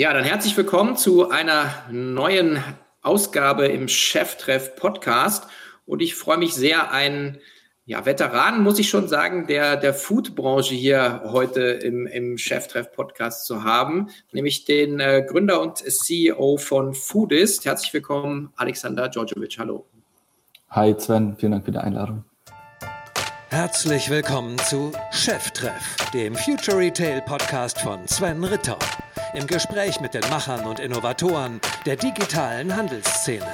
Ja, dann herzlich willkommen zu einer neuen Ausgabe im Cheftreff Podcast. Und ich freue mich sehr, einen ja, Veteran, muss ich schon sagen, der, der Foodbranche hier heute im, im Cheftreff Podcast zu haben, nämlich den äh, Gründer und CEO von Foodist. Herzlich willkommen, Alexander Djordjevic. Hallo. Hi Sven, vielen Dank für die Einladung. Herzlich willkommen zu Cheftreff, dem Future Retail Podcast von Sven Ritter im Gespräch mit den Machern und Innovatoren der digitalen Handelsszene.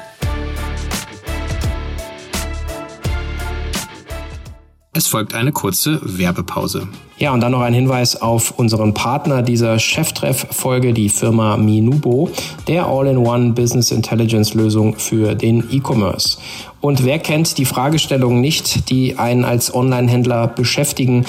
Es folgt eine kurze Werbepause. Ja, und dann noch ein Hinweis auf unseren Partner dieser Cheftreff-Folge, die Firma Minubo, der All-in-One Business Intelligence Lösung für den E-Commerce. Und wer kennt die Fragestellungen nicht, die einen als Online-Händler beschäftigen?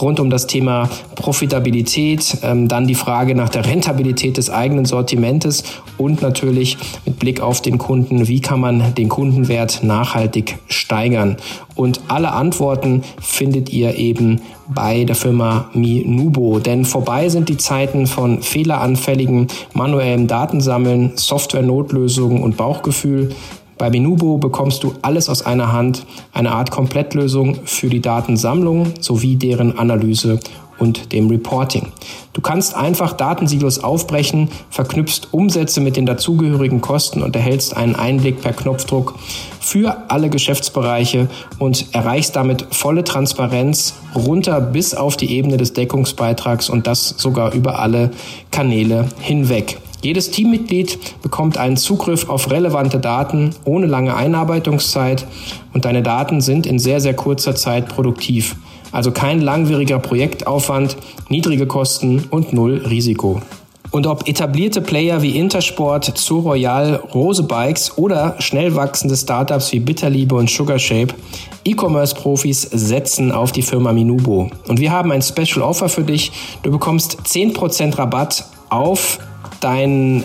rund um das Thema Profitabilität, ähm, dann die Frage nach der Rentabilität des eigenen Sortimentes und natürlich mit Blick auf den Kunden, wie kann man den Kundenwert nachhaltig steigern. Und alle Antworten findet ihr eben bei der Firma Minubo. Denn vorbei sind die Zeiten von fehleranfälligen manuellem Datensammeln, Software-Notlösungen und Bauchgefühl. Bei Minubo bekommst du alles aus einer Hand, eine Art Komplettlösung für die Datensammlung sowie deren Analyse und dem Reporting. Du kannst einfach Datensilos aufbrechen, verknüpfst Umsätze mit den dazugehörigen Kosten und erhältst einen Einblick per Knopfdruck für alle Geschäftsbereiche und erreichst damit volle Transparenz runter bis auf die Ebene des Deckungsbeitrags und das sogar über alle Kanäle hinweg. Jedes Teammitglied bekommt einen Zugriff auf relevante Daten ohne lange Einarbeitungszeit und deine Daten sind in sehr, sehr kurzer Zeit produktiv. Also kein langwieriger Projektaufwand, niedrige Kosten und null Risiko. Und ob etablierte Player wie Intersport, Zoo Royal, Rose Bikes oder schnell wachsende Startups wie Bitterliebe und Sugarshape, E-Commerce-Profis setzen auf die Firma Minubo. Und wir haben ein Special Offer für dich. Du bekommst 10% Rabatt auf deinen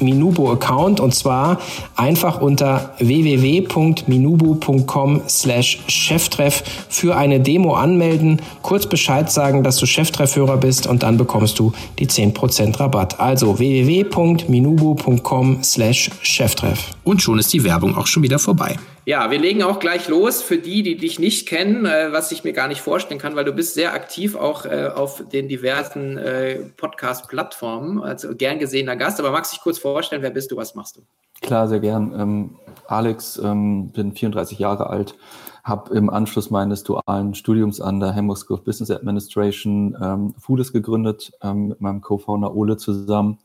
Minubo-Account und zwar einfach unter www.minubo.com slash Cheftreff für eine Demo anmelden, kurz Bescheid sagen, dass du Cheftreffhörer bist und dann bekommst du die 10% Rabatt. Also www.minubo.com slash Cheftreff. Und schon ist die Werbung auch schon wieder vorbei. Ja, wir legen auch gleich los. Für die, die dich nicht kennen, äh, was ich mir gar nicht vorstellen kann, weil du bist sehr aktiv auch äh, auf den diversen äh, Podcast-Plattformen, also gern gesehener Gast. Aber magst du dich kurz vorstellen, wer bist du, was machst du? Klar, sehr gern. Ähm, Alex, ähm, bin 34 Jahre alt, habe im Anschluss meines dualen Studiums an der Hamburg School of Business Administration ähm, Foodis gegründet, ähm, mit meinem Co-Founder Ole zusammen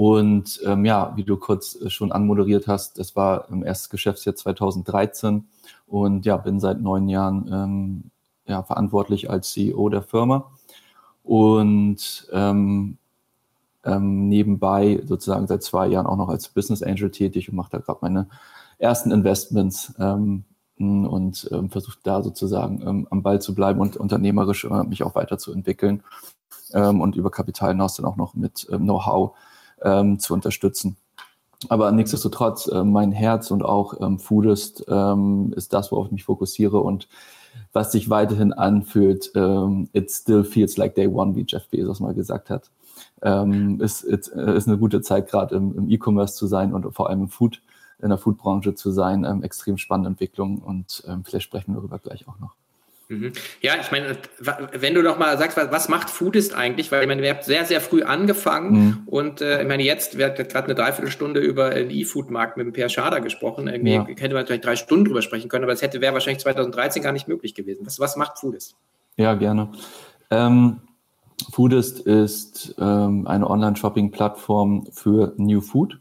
und ähm, ja, wie du kurz äh, schon anmoderiert hast, das war im ersten Geschäftsjahr 2013 und ja, bin seit neun Jahren ähm, ja, verantwortlich als CEO der Firma. Und ähm, ähm, nebenbei sozusagen seit zwei Jahren auch noch als Business Angel tätig und mache da gerade meine ersten Investments ähm, und ähm, versuche da sozusagen ähm, am Ball zu bleiben und unternehmerisch äh, mich auch weiterzuentwickeln ähm, und über Kapital hinaus dann auch noch mit ähm, Know-how ähm, zu unterstützen. Aber nichtsdestotrotz, äh, mein Herz und auch ähm, Foodist ähm, ist das, worauf ich mich fokussiere und was sich weiterhin anfühlt, ähm, it still feels like day one, wie Jeff Bezos mal gesagt hat. Ähm, ist, ist, äh, ist eine gute Zeit, gerade im, im E-Commerce zu sein und vor allem im Food, in der Foodbranche zu sein. Ähm, extrem spannende Entwicklung und ähm, vielleicht sprechen wir darüber gleich auch noch. Mhm. Ja, ich meine, wenn du doch mal sagst, was macht Foodist eigentlich? Weil ich meine, wir haben sehr, sehr früh angefangen mhm. und äh, ich meine, jetzt wird gerade eine Dreiviertelstunde über den E-Food-Markt mit dem Per Schader gesprochen. Irgendwie ja. hätte man vielleicht drei Stunden drüber sprechen können, aber es hätte wäre wahrscheinlich 2013 gar nicht möglich gewesen. Was, was macht Foodist? Ja, gerne. Ähm, Foodist ist ähm, eine Online-Shopping-Plattform für New Food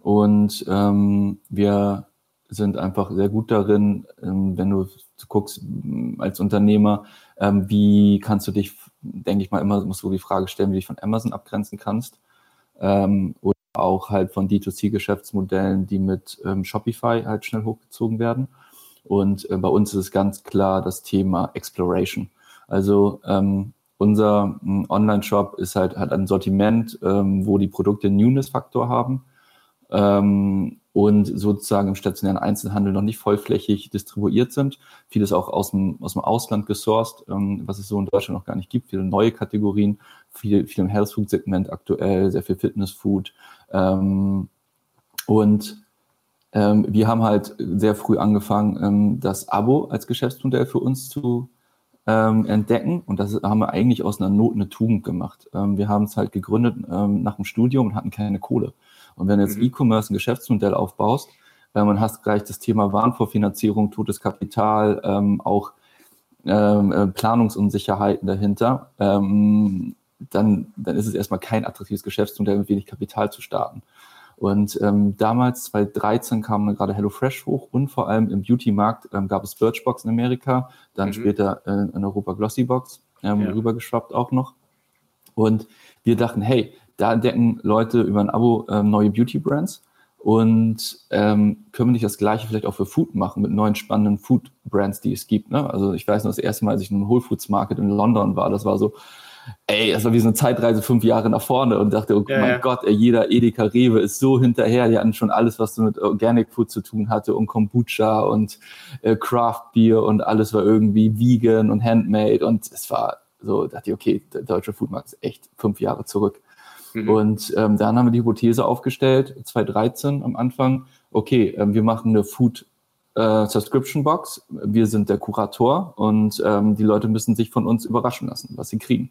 und ähm, wir sind einfach sehr gut darin, ähm, wenn du guckst mm, als Unternehmer, ähm, wie kannst du dich, denke ich mal, immer musst du die Frage stellen, wie du dich von Amazon abgrenzen kannst. Ähm, oder auch halt von D2C-Geschäftsmodellen, die mit Shopify halt schnell hochgezogen werden. Und äh, bei uns ist es ganz klar das Thema Exploration. Also unser mm, Online-Shop ist halt, hat ein Sortiment, wo die Produkte Newness-Faktor haben ähm, und sozusagen im stationären Einzelhandel noch nicht vollflächig distribuiert sind. Vieles auch aus dem, aus dem Ausland gesourced, ähm, was es so in Deutschland noch gar nicht gibt. Viele neue Kategorien, viel, viel im Health Food Segment aktuell, sehr viel Fitness Food. Ähm, und ähm, wir haben halt sehr früh angefangen, ähm, das Abo als Geschäftsmodell für uns zu ähm, entdecken. Und das haben wir eigentlich aus einer Not eine Tugend gemacht. Ähm, wir haben es halt gegründet ähm, nach dem Studium und hatten keine Kohle. Und wenn du jetzt mhm. E-Commerce ein Geschäftsmodell aufbaust, äh, man hast gleich das Thema Warenvorfinanzierung, totes Kapital, ähm, auch ähm, äh, Planungsunsicherheiten dahinter, ähm, dann, dann ist es erstmal kein attraktives Geschäftsmodell mit wenig Kapital zu starten. Und ähm, damals, 2013, kam gerade HelloFresh hoch und vor allem im Beauty-Markt ähm, gab es Birchbox in Amerika, dann mhm. später äh, in Europa Glossybox ähm, ja. rübergeschwappt auch noch. Und wir dachten, hey, da entdecken Leute über ein Abo ähm, neue Beauty-Brands und ähm, können wir nicht das Gleiche vielleicht auch für Food machen mit neuen spannenden Food-Brands, die es gibt. Ne? Also ich weiß noch, das erste Mal, als ich in einem Whole Foods Market in London war, das war so, ey, das war wie so eine Zeitreise fünf Jahre nach vorne und dachte, oh ja, mein ja. Gott, ey, jeder Edeka Rewe ist so hinterher, die hatten schon alles, was so mit Organic Food zu tun hatte und Kombucha und äh, Craft Beer und alles war irgendwie vegan und handmade und es war so, dachte ich, okay, der deutsche Foodmarkt ist echt fünf Jahre zurück. Mhm. Und ähm, dann haben wir die Hypothese aufgestellt, 2013 am Anfang, okay, ähm, wir machen eine Food äh, Subscription Box, wir sind der Kurator und ähm, die Leute müssen sich von uns überraschen lassen, was sie kriegen.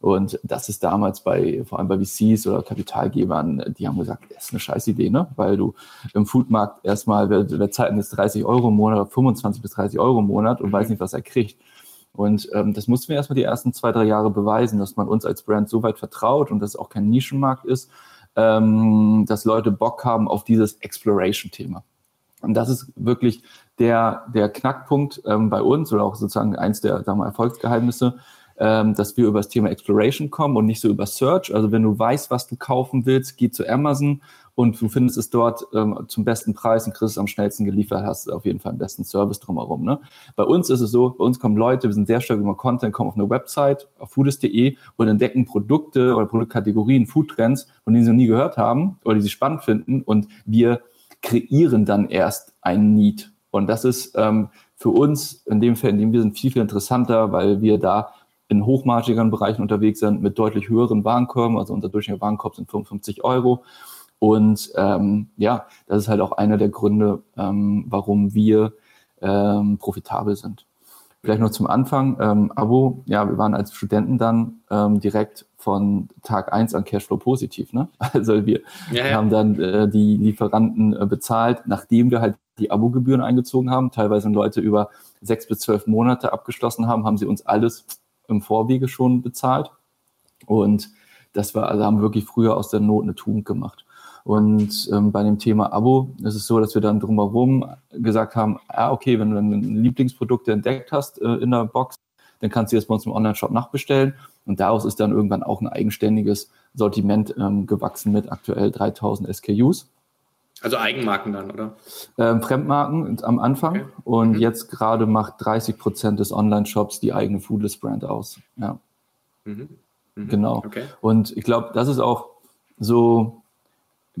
Und das ist damals bei, vor allem bei VCs oder Kapitalgebern, die haben gesagt, das ist eine scheiß Idee, ne? Weil du im Foodmarkt erstmal, wer, wer zahlt jetzt 30 Euro im Monat oder 25 bis 30 Euro im Monat und weiß nicht, was er kriegt. Und ähm, das mussten wir erstmal die ersten zwei, drei Jahre beweisen, dass man uns als Brand so weit vertraut und dass es auch kein Nischenmarkt ist, ähm, dass Leute Bock haben auf dieses Exploration-Thema. Und das ist wirklich der, der Knackpunkt ähm, bei uns oder auch sozusagen eins der sagen wir, Erfolgsgeheimnisse, ähm, dass wir über das Thema Exploration kommen und nicht so über Search. Also wenn du weißt, was du kaufen willst, geh zu Amazon und du findest es dort ähm, zum besten Preis und kriegst es am schnellsten geliefert, hast auf jeden Fall einen besten Service drumherum. Ne? Bei uns ist es so, bei uns kommen Leute, wir sind sehr stark über Content, kommen auf eine Website, auf foodist.de und entdecken Produkte oder Produktkategorien, Foodtrends, von denen sie noch nie gehört haben oder die sie spannend finden und wir kreieren dann erst einen Need. Und das ist ähm, für uns in dem Fall, in dem wir sind, viel, viel interessanter, weil wir da in hochmargigeren Bereichen unterwegs sind mit deutlich höheren Warenkörben. Also unser durchschnittlicher Warenkorb sind 55 Euro. Und ähm, ja, das ist halt auch einer der Gründe, ähm, warum wir ähm, profitabel sind. Vielleicht noch zum Anfang, ähm, Abo, ja, wir waren als Studenten dann ähm, direkt von Tag eins an Cashflow positiv. Ne? Also wir ja, ja. haben dann äh, die Lieferanten äh, bezahlt, nachdem wir halt die Abogebühren eingezogen haben. Teilweise Leute über sechs bis zwölf Monate abgeschlossen haben, haben sie uns alles im Vorwege schon bezahlt. Und das war, also haben wir wirklich früher aus der Not eine Tugend gemacht. Und ähm, bei dem Thema Abo ist es so, dass wir dann drumherum gesagt haben, ah, okay, wenn du ein Lieblingsprodukt entdeckt hast äh, in der Box, dann kannst du das bei uns im Online-Shop nachbestellen. Und daraus ist dann irgendwann auch ein eigenständiges Sortiment ähm, gewachsen mit aktuell 3000 SKUs. Also Eigenmarken dann, oder? Ähm, Fremdmarken am Anfang. Okay. Und mhm. jetzt gerade macht 30 Prozent des Online-Shops die eigene Foodless-Brand aus. Ja. Mhm. Mhm. Genau. Okay. Und ich glaube, das ist auch so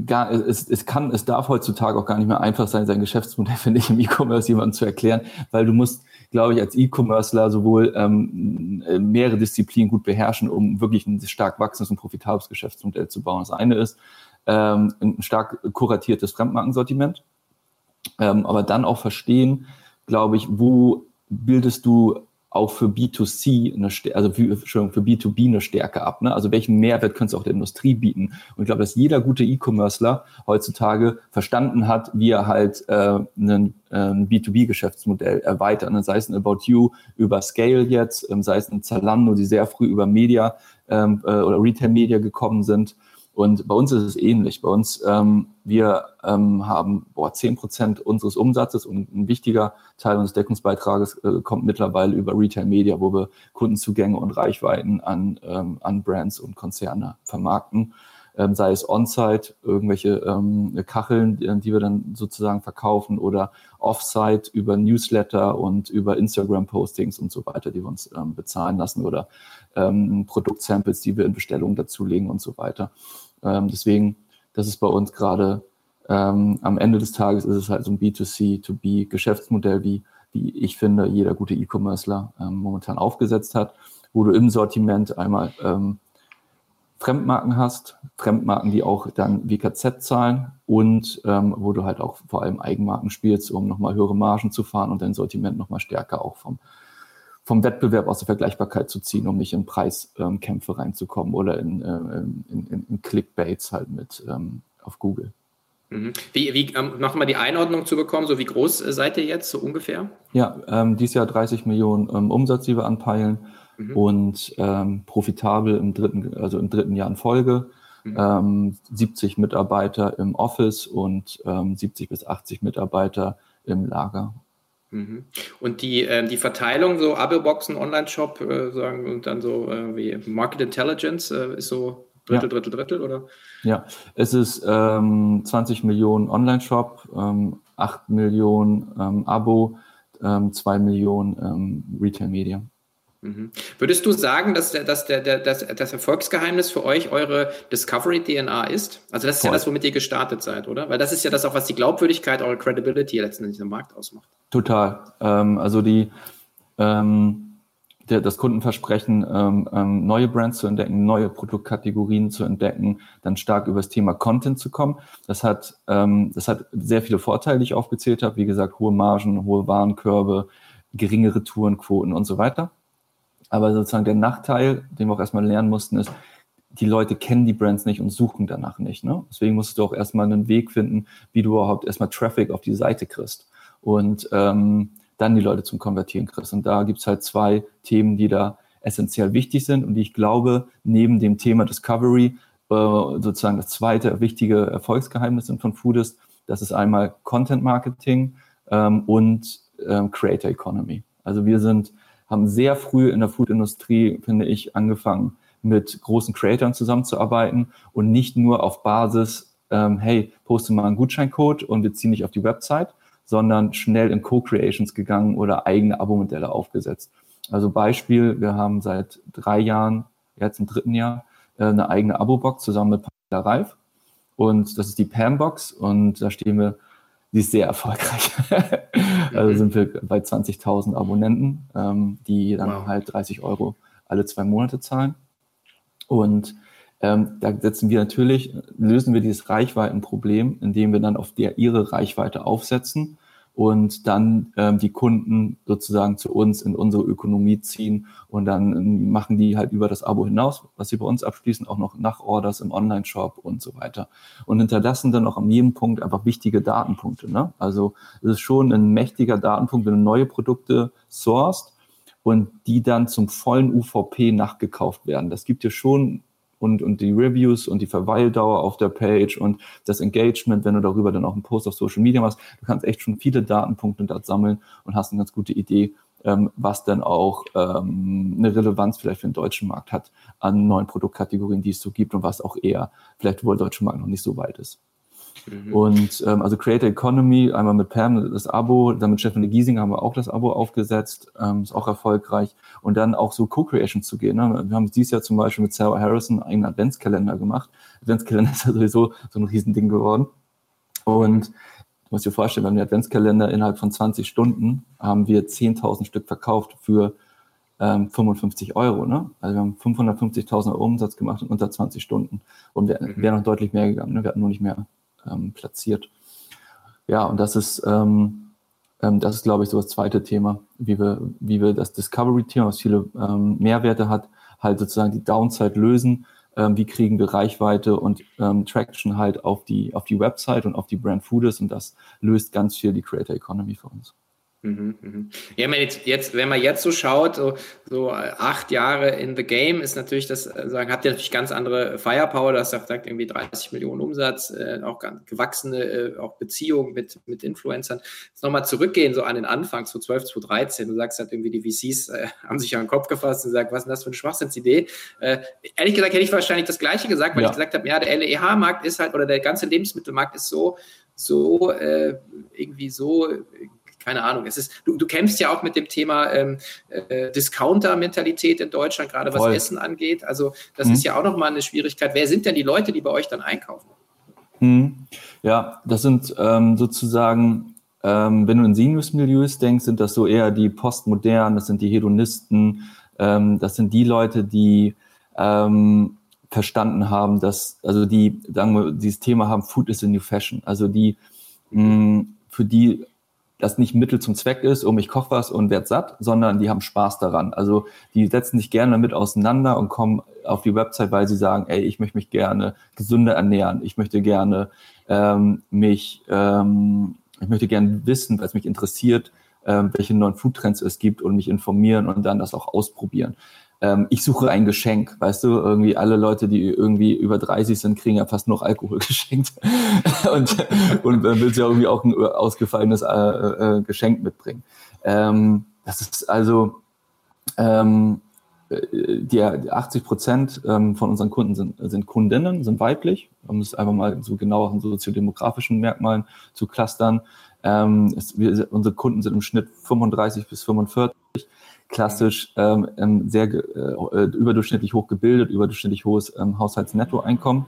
gar, es, es kann, es darf heutzutage auch gar nicht mehr einfach sein, sein Geschäftsmodell, finde ich, im E-Commerce jemandem zu erklären, weil du musst, glaube ich, als E-Commercer sowohl ähm, mehrere Disziplinen gut beherrschen, um wirklich ein stark wachsendes und profitables Geschäftsmodell zu bauen. Das eine ist, ähm, ein stark kuratiertes Fremdmarkensortiment, ähm, aber dann auch verstehen, glaube ich, wo bildest du auch für B2C, eine, also für, für B2B eine Stärke ab. Ne? Also welchen Mehrwert könntest du auch der Industrie bieten? Und ich glaube, dass jeder gute E-Commercer heutzutage verstanden hat, wie er halt äh, ein, ein B2B-Geschäftsmodell erweitert. Ne? Sei es ein About You über Scale jetzt, ähm, sei es ein Zalando, die sehr früh über Media ähm, äh, oder Retail-Media gekommen sind und bei uns ist es ähnlich. Bei uns, ähm, wir ähm, haben boah, 10 Prozent unseres Umsatzes und ein wichtiger Teil unseres Deckungsbeitrages äh, kommt mittlerweile über Retail Media, wo wir Kundenzugänge und Reichweiten an, ähm, an Brands und Konzerne vermarkten. Ähm, sei es On-Site, irgendwelche ähm, Kacheln, die, die wir dann sozusagen verkaufen oder Off-Site über Newsletter und über Instagram-Postings und so weiter, die wir uns ähm, bezahlen lassen oder ähm, Produktsamples, die wir in Bestellungen dazulegen und so weiter. Ähm, deswegen, das ist bei uns gerade ähm, am Ende des Tages ist es halt so ein B2C, to B Geschäftsmodell, wie, wie ich finde, jeder gute E-Commercer ähm, momentan aufgesetzt hat, wo du im Sortiment einmal ähm, Fremdmarken hast, Fremdmarken, die auch dann WKZ zahlen und ähm, wo du halt auch vor allem Eigenmarken spielst, um nochmal höhere Margen zu fahren und dein Sortiment nochmal stärker auch vom, vom Wettbewerb aus der Vergleichbarkeit zu ziehen, um nicht in Preiskämpfe ähm, reinzukommen oder in, äh, in, in, in Clickbaits halt mit ähm, auf Google. Mhm. Wie, wie ähm, nochmal die Einordnung zu bekommen, so wie groß äh, seid ihr jetzt so ungefähr? Ja, ähm, dieses Jahr 30 Millionen ähm, Umsatz, die wir anpeilen mhm. und ähm, profitabel im dritten, also im dritten Jahr in Folge. Mhm. Ähm, 70 Mitarbeiter im Office und ähm, 70 bis 80 Mitarbeiter im Lager. Mhm. Und die, äh, die Verteilung, so Abo-Boxen, Online-Shop, äh, sagen und dann so äh, wie Market Intelligence äh, ist so Drittel, ja. Drittel, Drittel, oder? Ja, es ist ähm, 20 Millionen Online-Shop, ähm, 8 Millionen ähm, Abo, ähm, 2 Millionen ähm, Retail-Media. Mhm. Würdest du sagen, dass, der, dass der, der, das, das Erfolgsgeheimnis für euch eure Discovery-DNA ist? Also das ist Voll. ja das, womit ihr gestartet seid, oder? Weil das ist ja das auch, was die Glaubwürdigkeit, eure Credibility letztendlich im Markt ausmacht. Total. Ähm, also die, ähm, der, das Kundenversprechen, ähm, ähm, neue Brands zu entdecken, neue Produktkategorien zu entdecken, dann stark über das Thema Content zu kommen. Das hat, ähm, das hat sehr viele Vorteile, die ich aufgezählt habe. Wie gesagt, hohe Margen, hohe Warenkörbe, geringe Retourenquoten und so weiter. Aber sozusagen der Nachteil, den wir auch erstmal lernen mussten, ist, die Leute kennen die Brands nicht und suchen danach nicht. Ne? Deswegen musst du auch erstmal einen Weg finden, wie du überhaupt erstmal Traffic auf die Seite kriegst. Und ähm, dann die Leute zum Konvertieren kriegst. Und da gibt's halt zwei Themen, die da essentiell wichtig sind und die ich glaube, neben dem Thema Discovery äh, sozusagen das zweite wichtige Erfolgsgeheimnis sind von Foodist. Das ist einmal Content Marketing ähm, und ähm, Creator Economy. Also wir sind, haben sehr früh in der Foodindustrie, finde ich, angefangen, mit großen Creatoren zusammenzuarbeiten und nicht nur auf Basis, ähm, hey, poste mal einen Gutscheincode und wir ziehen dich auf die Website, sondern schnell in Co-Creations gegangen oder eigene Abo-Modelle aufgesetzt. Also Beispiel, wir haben seit drei Jahren, jetzt im dritten Jahr, äh, eine eigene Abo-Box zusammen mit Pamela Reif. Und das ist die Pam-Box und da stehen wir, die ist sehr erfolgreich. also mhm. sind wir bei 20.000 Abonnenten, ähm, die dann wow. halt 30 Euro alle zwei Monate zahlen. Und ähm, da setzen wir natürlich, lösen wir dieses Reichweitenproblem, indem wir dann auf der ihre Reichweite aufsetzen und dann ähm, die Kunden sozusagen zu uns in unsere Ökonomie ziehen und dann machen die halt über das Abo hinaus, was sie bei uns abschließen, auch noch Nachorders im Online-Shop und so weiter. Und hinterlassen dann auch an jedem Punkt einfach wichtige Datenpunkte. Ne? Also es ist schon ein mächtiger Datenpunkt, wenn du neue Produkte sourced und die dann zum vollen UVP nachgekauft werden. Das gibt dir schon und, und die Reviews und die Verweildauer auf der Page und das Engagement, wenn du darüber dann auch einen Post auf Social Media machst. Du kannst echt schon viele Datenpunkte dort sammeln und hast eine ganz gute Idee, ähm, was dann auch ähm, eine Relevanz vielleicht für den deutschen Markt hat an neuen Produktkategorien, die es so gibt und was auch eher vielleicht, wo der deutsche Markt noch nicht so weit ist. Mhm. Und ähm, also Creator Economy, einmal mit Pam das Abo, dann mit Stefanie Giesinger haben wir auch das Abo aufgesetzt, ähm, ist auch erfolgreich. Und dann auch so Co-Creation zu gehen. Ne? Wir haben dieses Jahr zum Beispiel mit Sarah Harrison einen Adventskalender gemacht. Adventskalender ist ja sowieso so ein Riesending geworden. Und du musst dir vorstellen, wir haben den Adventskalender innerhalb von 20 Stunden haben wir 10.000 Stück verkauft für ähm, 55 Euro. Ne? Also wir haben 550.000 Euro Umsatz gemacht in unter 20 Stunden. Und wir mhm. wären noch deutlich mehr gegangen. Ne? Wir hatten nur nicht mehr ähm, platziert. Ja, und das ist, ähm, ähm, das ist, glaube ich, so das zweite Thema, wie wir, wie wir das Discovery-Thema, was viele ähm, Mehrwerte hat, halt sozusagen die Downside lösen. Ähm, wie kriegen wir Reichweite und Traction halt auf die, auf die Website und auf die Brand Fooders und das löst ganz viel die Creator Economy für uns. Mhm, mhm. Ja, wenn, jetzt, jetzt, wenn man jetzt so schaut, so, so acht Jahre in the game, ist natürlich das, äh, sagen, habt ihr natürlich ganz andere Firepower, das sagt, irgendwie 30 Millionen Umsatz, äh, auch gewachsene äh, auch Beziehungen mit, mit Influencern. Jetzt nochmal zurückgehen, so an den Anfang, so 12, 2013, du sagst halt irgendwie, die VCs äh, haben sich an den Kopf gefasst und gesagt, was ist denn das für eine Schwachsinnsidee? Äh, ehrlich gesagt hätte ich wahrscheinlich das Gleiche gesagt, weil ja. ich gesagt habe, ja, der LEH-Markt ist halt, oder der ganze Lebensmittelmarkt ist so, so äh, irgendwie so keine Ahnung. Es ist, du, du kämpfst ja auch mit dem Thema ähm, äh, Discounter-Mentalität in Deutschland, gerade was Voll. Essen angeht. Also das mhm. ist ja auch nochmal eine Schwierigkeit. Wer sind denn die Leute, die bei euch dann einkaufen? Hm. Ja, das sind ähm, sozusagen, ähm, wenn du in Sinus-Milieus denkst, sind das so eher die Postmodernen, das sind die Hedonisten, ähm, das sind die Leute, die ähm, verstanden haben, dass, also die, sagen wir, dieses Thema haben, Food is a new fashion, also die, mh, für die das nicht Mittel zum Zweck ist, um ich koche was und werd satt, sondern die haben Spaß daran. Also die setzen sich gerne damit auseinander und kommen auf die Website, weil sie sagen, ey, ich möchte mich gerne gesünder ernähren, ich möchte gerne ähm, mich, ähm, ich möchte gerne wissen, was mich interessiert, ähm, welche neuen Foodtrends es gibt und mich informieren und dann das auch ausprobieren ähm, ich suche ein Geschenk, weißt du, irgendwie alle Leute, die irgendwie über 30 sind, kriegen ja fast noch Alkohol geschenkt und, und dann will sie irgendwie auch ein ausgefallenes äh, äh, Geschenk mitbringen. Ähm, das ist also, ähm, die, 80 Prozent ähm, von unseren Kunden sind, sind Kundinnen, sind weiblich, um es einfach mal so genau an soziodemografischen Merkmalen zu clustern. Ähm, es, wir, unsere Kunden sind im Schnitt 35 bis 45 klassisch ähm, sehr äh, überdurchschnittlich hoch gebildet, überdurchschnittlich hohes ähm, Haushaltsnettoeinkommen.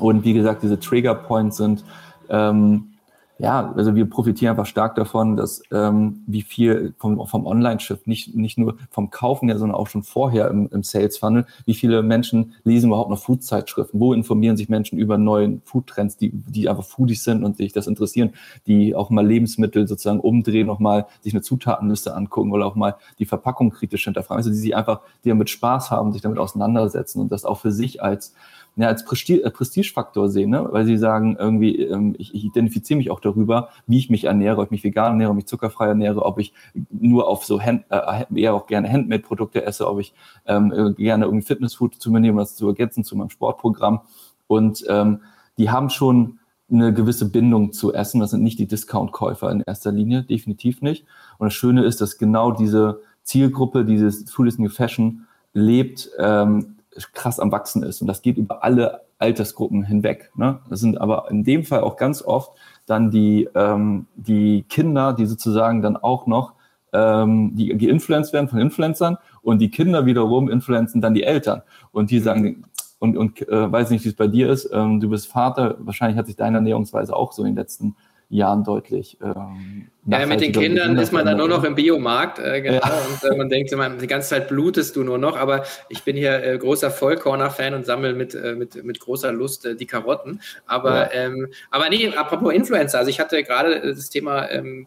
Und wie gesagt, diese Trigger Points sind ähm, ja, also wir profitieren einfach stark davon, dass ähm, wie viel vom, vom Online-Shift, nicht, nicht nur vom Kaufen her, sondern auch schon vorher im, im Sales-Funnel, wie viele Menschen lesen überhaupt noch Food-Zeitschriften, wo informieren sich Menschen über neue Food-Trends, die, die einfach Foodies sind und sich das interessieren, die auch mal Lebensmittel sozusagen umdrehen, nochmal sich eine Zutatenliste angucken oder auch mal die Verpackung kritisch hinterfragen, also die sich einfach, die damit Spaß haben, sich damit auseinandersetzen und das auch für sich als ja, als Prestige, äh, Prestigefaktor sehen, ne? weil sie sagen, irgendwie, ähm, ich, ich identifiziere mich auch darüber, wie ich mich ernähre, ob ich mich vegan ernähre, ob ich mich zuckerfrei ernähre, ob ich nur auf so Hand, äh, eher auch gerne Handmade-Produkte esse, ob ich ähm, äh, gerne irgendwie Fitnessfood zu mir nehme, um das zu ergänzen zu meinem Sportprogramm. Und ähm, die haben schon eine gewisse Bindung zu Essen. Das sind nicht die Discount-Käufer in erster Linie, definitiv nicht. Und das Schöne ist, dass genau diese Zielgruppe, dieses Food is New Fashion lebt, ähm, krass am Wachsen ist. Und das geht über alle Altersgruppen hinweg. Ne? Das sind aber in dem Fall auch ganz oft dann die, ähm, die Kinder, die sozusagen dann auch noch ähm, die geinfluenced werden von Influencern und die Kinder wiederum influenzen dann die Eltern. Und die sagen, und, und äh, weiß nicht, wie es bei dir ist, ähm, du bist Vater, wahrscheinlich hat sich deine Ernährungsweise auch so in den letzten Jahren deutlich. Ähm, ja, mit den Kindern ist man dann nur noch im Biomarkt, äh, genau, ja. und äh, man denkt immer, die ganze Zeit blutest du nur noch, aber ich bin hier äh, großer Vollkorner-Fan und sammle mit, äh, mit, mit großer Lust äh, die Karotten. Aber, ja. ähm, aber nee, apropos Influencer, also ich hatte gerade das Thema ähm,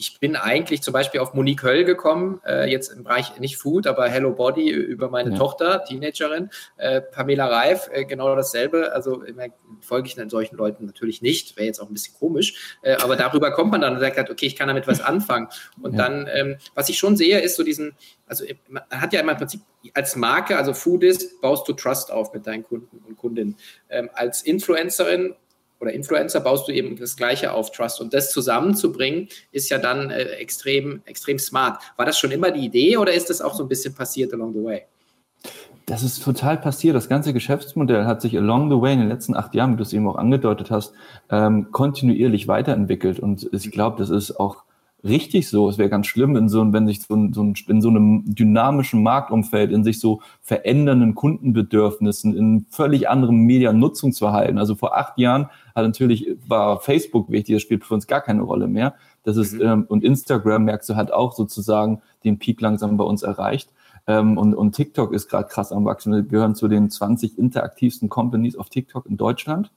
ich bin eigentlich zum Beispiel auf Monique Höll gekommen, äh, jetzt im Bereich nicht Food, aber Hello Body über meine ja. Tochter, Teenagerin, äh, Pamela Reif, äh, genau dasselbe. Also immer folge ich dann solchen Leuten natürlich nicht, wäre jetzt auch ein bisschen komisch, äh, aber darüber kommt man dann und sagt halt, okay, ich kann damit was anfangen. Und ja. dann, ähm, was ich schon sehe, ist so diesen, also man hat ja immer im Prinzip als Marke, also Foodist, baust du Trust auf mit deinen Kunden und Kundinnen. Ähm, als Influencerin oder Influencer baust du eben das Gleiche auf Trust. Und das zusammenzubringen, ist ja dann äh, extrem, extrem smart. War das schon immer die Idee oder ist das auch so ein bisschen passiert along the way? Das ist total passiert. Das ganze Geschäftsmodell hat sich along the way in den letzten acht Jahren, wie du es eben auch angedeutet hast, ähm, kontinuierlich weiterentwickelt. Und ich glaube, das ist auch richtig so. Es wäre ganz schlimm, in so, wenn sich so, ein, so ein, in so einem dynamischen Marktumfeld, in sich so verändernden Kundenbedürfnissen, in völlig anderem Mediennutzungsverhalten. Also vor acht Jahren hat natürlich war Facebook wichtig, das spielt für uns gar keine Rolle mehr. Das ist mhm. ähm, und Instagram merkst du hat auch sozusagen den Peak langsam bei uns erreicht. Ähm, und, und TikTok ist gerade krass am wachsen. Wir gehören zu den 20 interaktivsten Companies auf TikTok in Deutschland.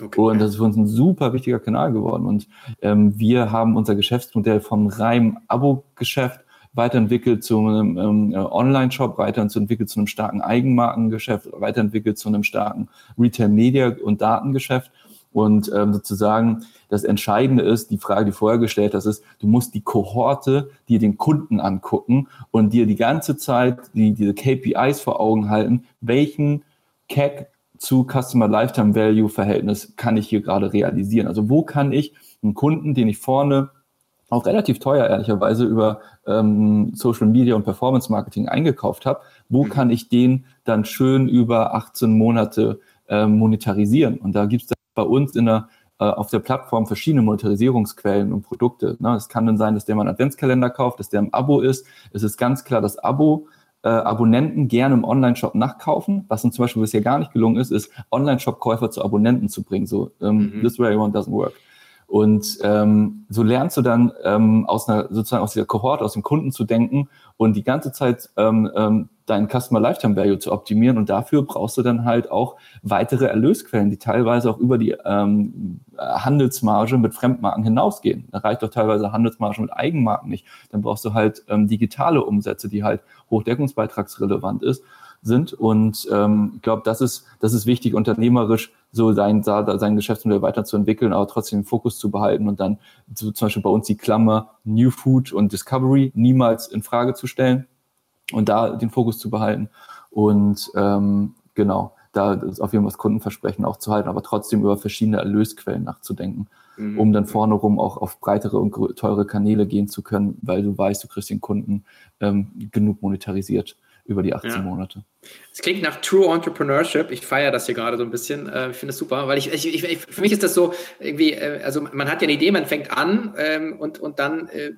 Okay. Und das ist für uns ein super wichtiger Kanal geworden. Und ähm, wir haben unser Geschäftsmodell vom reinen Abo-Geschäft weiterentwickelt zu einem ähm, Online-Shop, weiterentwickelt zu einem starken Eigenmarkengeschäft, weiterentwickelt zu einem starken Retail-Media- und Datengeschäft. Und ähm, sozusagen das Entscheidende ist, die Frage, die vorher gestellt hast, ist, du musst die Kohorte dir den Kunden angucken und dir die ganze Zeit die, diese KPIs vor Augen halten, welchen CAC zu Customer Lifetime Value Verhältnis kann ich hier gerade realisieren? Also wo kann ich einen Kunden, den ich vorne auch relativ teuer ehrlicherweise über ähm, Social Media und Performance Marketing eingekauft habe, wo mhm. kann ich den dann schön über 18 Monate äh, monetarisieren? Und da gibt es bei uns in der äh, auf der Plattform verschiedene Monetarisierungsquellen und Produkte. Ne? Es kann dann sein, dass der mal einen Adventskalender kauft, dass der im Abo ist. Es ist ganz klar das Abo äh, Abonnenten gerne im Online-Shop nachkaufen. Was uns zum Beispiel bisher gar nicht gelungen ist, ist Online-Shop-Käufer zu Abonnenten zu bringen. So, ähm, mhm. this way one doesn't work. Und ähm, so lernst du dann ähm, aus einer sozusagen aus dieser Kohorte, aus dem Kunden zu denken und die ganze Zeit ähm, ähm, deinen Customer Lifetime Value zu optimieren. Und dafür brauchst du dann halt auch weitere Erlösquellen, die teilweise auch über die ähm, Handelsmarge mit Fremdmarken hinausgehen. Da reicht doch teilweise Handelsmarge mit Eigenmarken nicht. Dann brauchst du halt ähm, digitale Umsätze, die halt hochdeckungsbeitragsrelevant ist sind. Und ähm, ich glaube, das ist, das ist wichtig, unternehmerisch so sein, sein Geschäftsmodell weiterzuentwickeln, aber trotzdem den Fokus zu behalten und dann so zum Beispiel bei uns die Klammer New Food und Discovery niemals in Frage zu stellen und da den Fokus zu behalten. Und ähm, genau, da ist auf jeden Fall das Kundenversprechen auch zu halten, aber trotzdem über verschiedene Erlösquellen nachzudenken, mhm. um dann vorne rum auch auf breitere und teure Kanäle gehen zu können, weil du weißt, du kriegst den Kunden ähm, genug monetarisiert über die 18 ja. Monate. Es klingt nach True Entrepreneurship. Ich feiere das hier gerade so ein bisschen. Äh, ich finde es super, weil ich, ich, ich, für mich ist das so irgendwie, äh, also man hat ja eine Idee, man fängt an ähm, und, und dann äh,